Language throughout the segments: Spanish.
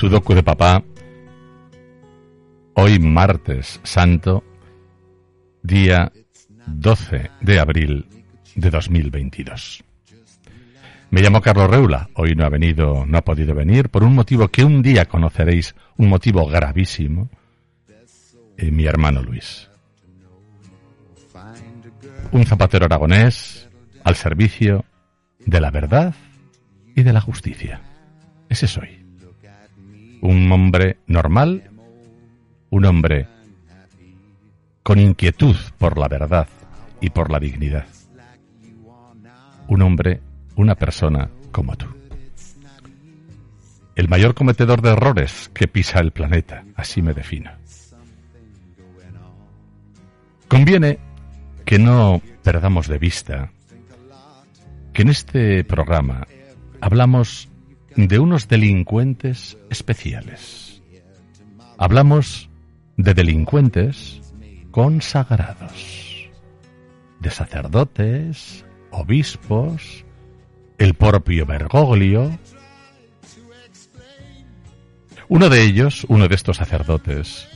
Sudoku de Papá. Hoy martes santo, día 12 de abril de 2022. Me llamo Carlos Reula. Hoy no ha venido, no ha podido venir por un motivo que un día conoceréis, un motivo gravísimo. Eh, mi hermano Luis. Un zapatero aragonés al servicio de la verdad y de la justicia. Ese soy. Un hombre normal, un hombre con inquietud por la verdad y por la dignidad. Un hombre, una persona como tú. El mayor cometedor de errores que pisa el planeta, así me defino. Conviene que no perdamos de vista que en este programa hablamos de unos delincuentes especiales. Hablamos de delincuentes consagrados, de sacerdotes, obispos, el propio Bergoglio. Uno de ellos, uno de estos sacerdotes,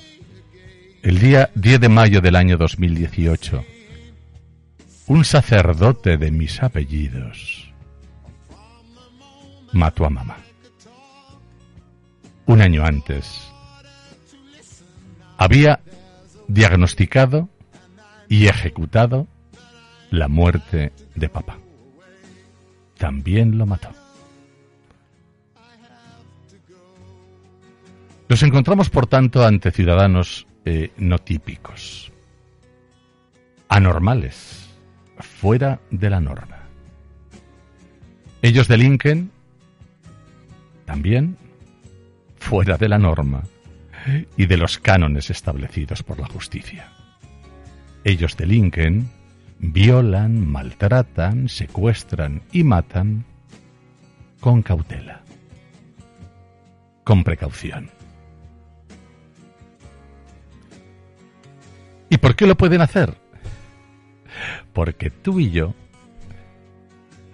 el día 10 de mayo del año 2018, un sacerdote de mis apellidos, mató a mamá. Un año antes, había diagnosticado y ejecutado la muerte de papá. También lo mató. Nos encontramos, por tanto, ante ciudadanos eh, no típicos, anormales, fuera de la norma. Ellos delinquen también fuera de la norma y de los cánones establecidos por la justicia. Ellos delinquen, violan, maltratan, secuestran y matan con cautela, con precaución. ¿Y por qué lo pueden hacer? Porque tú y yo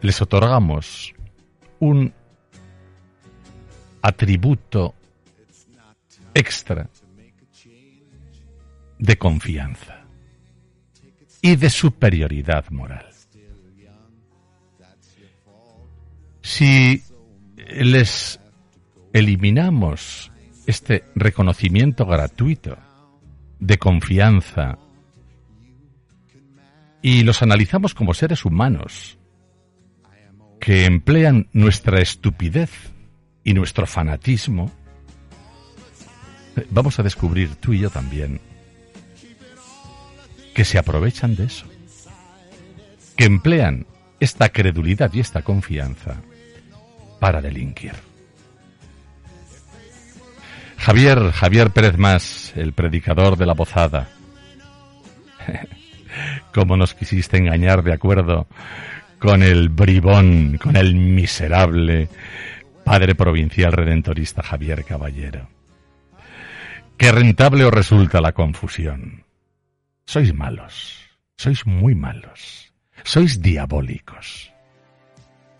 les otorgamos un atributo extra de confianza y de superioridad moral. Si les eliminamos este reconocimiento gratuito de confianza y los analizamos como seres humanos que emplean nuestra estupidez y nuestro fanatismo, vamos a descubrir tú y yo también que se aprovechan de eso, que emplean esta credulidad y esta confianza para delinquir. Javier, Javier Pérez Más, el predicador de la bozada. ¿Cómo nos quisiste engañar de acuerdo con el bribón, con el miserable Padre Provincial Redentorista Javier Caballero. Qué rentable os resulta la confusión. Sois malos, sois muy malos, sois diabólicos,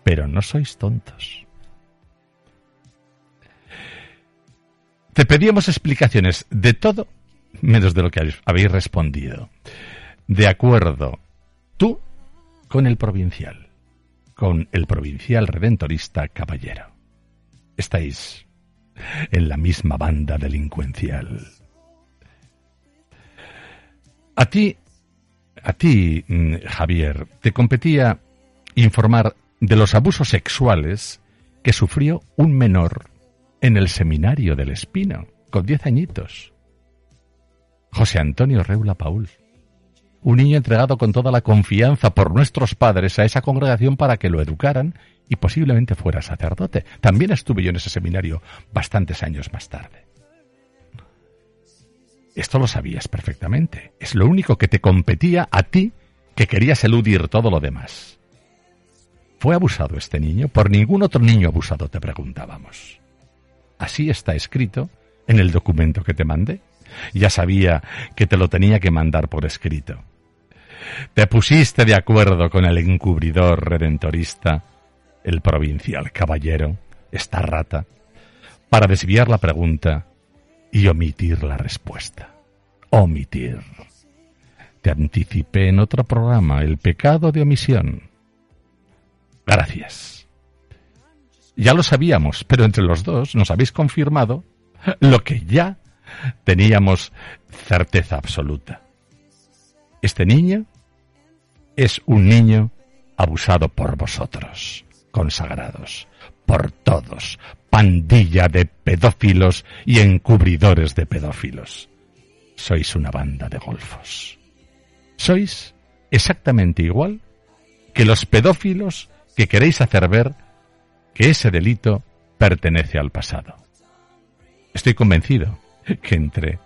pero no sois tontos. Te pedíamos explicaciones de todo menos de lo que habéis respondido. De acuerdo, tú con el provincial, con el provincial redentorista caballero estáis en la misma banda delincuencial. A ti, a ti, mm, Javier, te competía informar de los abusos sexuales que sufrió un menor en el seminario del Espino, con diez añitos. José Antonio Reula Paul. un niño entregado con toda la confianza por nuestros padres a esa congregación para que lo educaran y posiblemente fuera sacerdote. También estuve yo en ese seminario bastantes años más tarde. Esto lo sabías perfectamente. Es lo único que te competía a ti que querías eludir todo lo demás. ¿Fue abusado este niño? Por ningún otro niño abusado te preguntábamos. Así está escrito en el documento que te mandé. Ya sabía que te lo tenía que mandar por escrito. Te pusiste de acuerdo con el encubridor redentorista, el provincial caballero, esta rata, para desviar la pregunta y omitir la respuesta. Omitir. Te anticipé en otro programa el pecado de omisión. Gracias. Ya lo sabíamos, pero entre los dos nos habéis confirmado lo que ya teníamos certeza absoluta. Este niño es un niño abusado por vosotros, consagrados, por todos, pandilla de pedófilos y encubridores de pedófilos. Sois una banda de golfos. Sois exactamente igual que los pedófilos que queréis hacer ver que ese delito pertenece al pasado. Estoy convencido que entre,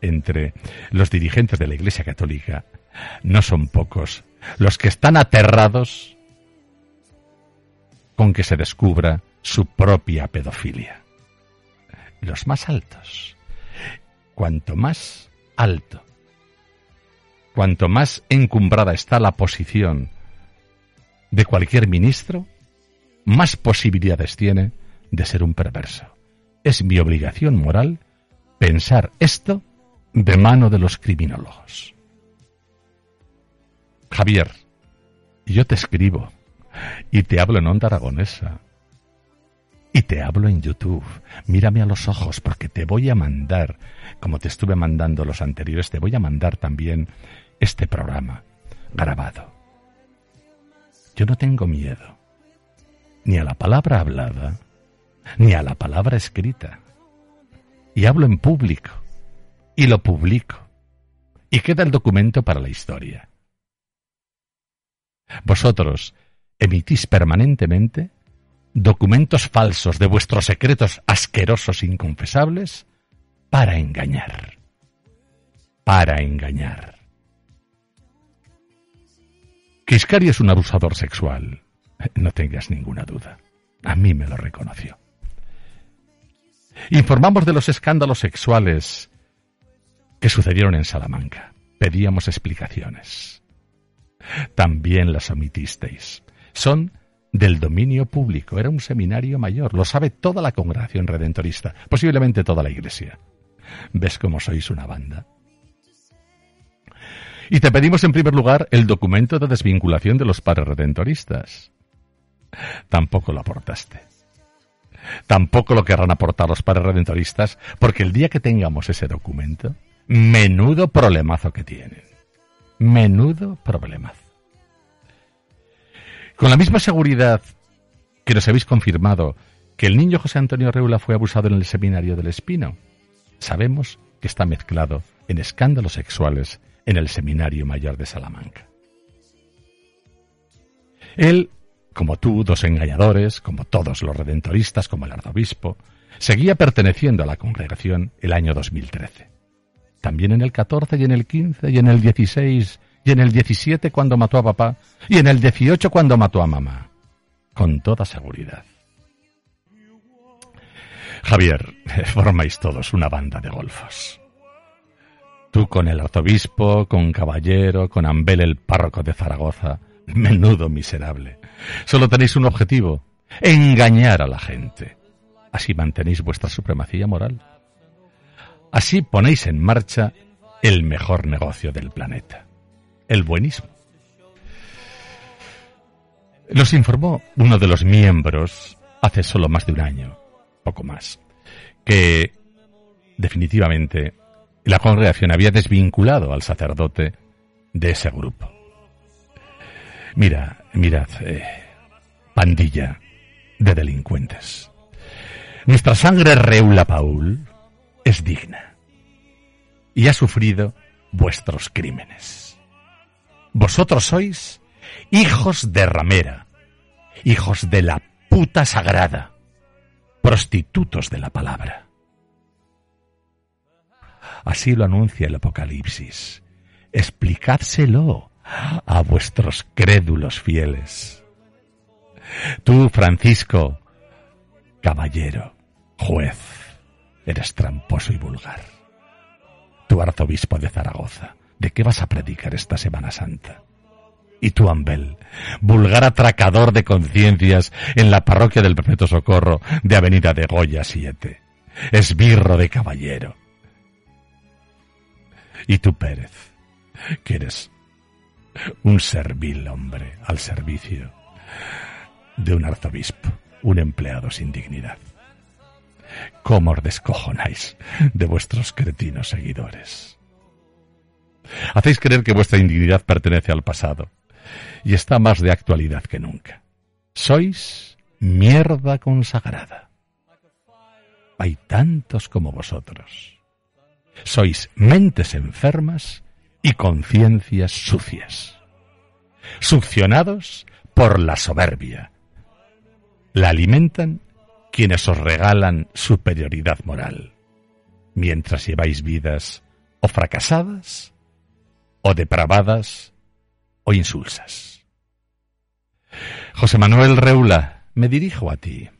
entre los dirigentes de la Iglesia Católica no son pocos los que están aterrados con que se descubra su propia pedofilia. Los más altos. Cuanto más alto, cuanto más encumbrada está la posición de cualquier ministro, más posibilidades tiene de ser un perverso. Es mi obligación moral pensar esto de mano de los criminólogos. Javier, yo te escribo y te hablo en onda aragonesa y te hablo en YouTube. Mírame a los ojos porque te voy a mandar, como te estuve mandando los anteriores, te voy a mandar también este programa grabado. Yo no tengo miedo ni a la palabra hablada, ni a la palabra escrita. Y hablo en público, y lo publico, y queda el documento para la historia. Vosotros emitís permanentemente documentos falsos de vuestros secretos asquerosos e inconfesables para engañar. Para engañar. Que es un abusador sexual. No tengas ninguna duda. A mí me lo reconoció. Informamos de los escándalos sexuales que sucedieron en Salamanca. Pedíamos explicaciones. También las omitisteis. Son del dominio público. Era un seminario mayor. Lo sabe toda la congregación redentorista, posiblemente toda la iglesia. ¿Ves cómo sois una banda? Y te pedimos en primer lugar el documento de desvinculación de los padres redentoristas tampoco lo aportaste. Tampoco lo querrán aportar los padres redentoristas, porque el día que tengamos ese documento, menudo problemazo que tienen. Menudo problemazo. Con la misma seguridad que nos habéis confirmado que el niño José Antonio Reula fue abusado en el seminario del Espino, sabemos que está mezclado en escándalos sexuales en el seminario mayor de Salamanca. Él como tú, dos engañadores, como todos los redentoristas, como el arzobispo, seguía perteneciendo a la congregación el año 2013. También en el 14 y en el 15 y en el 16 y en el 17 cuando mató a papá y en el 18 cuando mató a mamá. Con toda seguridad. Javier, formáis todos una banda de golfos. Tú con el arzobispo, con Caballero, con Ambel el párroco de Zaragoza. Menudo miserable. Solo tenéis un objetivo, engañar a la gente. Así mantenéis vuestra supremacía moral. Así ponéis en marcha el mejor negocio del planeta, el buenismo. Nos informó uno de los miembros hace solo más de un año, poco más, que definitivamente la congregación había desvinculado al sacerdote de ese grupo. Mira, mirad, eh, pandilla de delincuentes. Nuestra sangre reula Paul es digna y ha sufrido vuestros crímenes. Vosotros sois hijos de ramera, hijos de la puta sagrada, prostitutos de la palabra. Así lo anuncia el Apocalipsis. Explicádselo a vuestros crédulos fieles. Tú, Francisco, caballero, juez, eres tramposo y vulgar. Tu arzobispo de Zaragoza, ¿de qué vas a predicar esta Semana Santa? Y tú, Ambel, vulgar atracador de conciencias en la parroquia del Perpetuo Socorro de Avenida de Goya 7. Esbirro de caballero. Y tú, Pérez, que eres un servil hombre al servicio de un arzobispo, un empleado sin dignidad. ¿Cómo os descojonáis de vuestros cretinos seguidores? Hacéis creer que vuestra indignidad pertenece al pasado y está más de actualidad que nunca. Sois mierda consagrada. Hay tantos como vosotros. Sois mentes enfermas y conciencias sucias, succionados por la soberbia. La alimentan quienes os regalan superioridad moral, mientras lleváis vidas o fracasadas, o depravadas, o insulsas. José Manuel Reula, me dirijo a ti.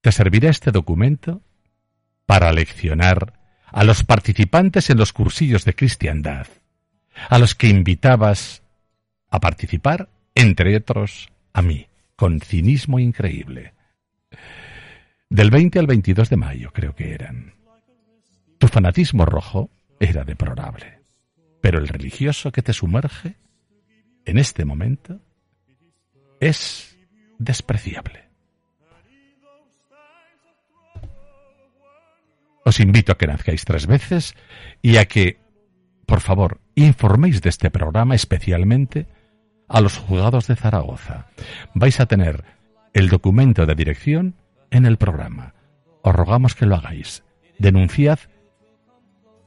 Te servirá este documento para leccionar a los participantes en los cursillos de cristiandad, a los que invitabas a participar, entre otros, a mí, con cinismo increíble. Del 20 al 22 de mayo, creo que eran. Tu fanatismo rojo era deplorable, pero el religioso que te sumerge en este momento es despreciable. Os invito a que nazcáis tres veces y a que, por favor, informéis de este programa especialmente a los juzgados de Zaragoza. Vais a tener el documento de dirección en el programa. Os rogamos que lo hagáis. Denunciad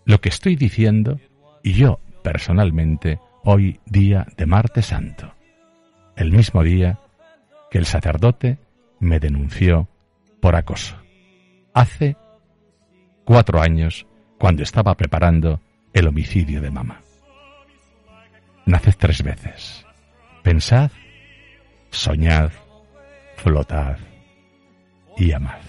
lo que estoy diciendo y yo, personalmente, hoy día de martes santo, el mismo día que el sacerdote me denunció por acoso. Hace cuatro años, cuando estaba preparando el homicidio de mamá. Naced tres veces. Pensad, soñad, flotad y amad.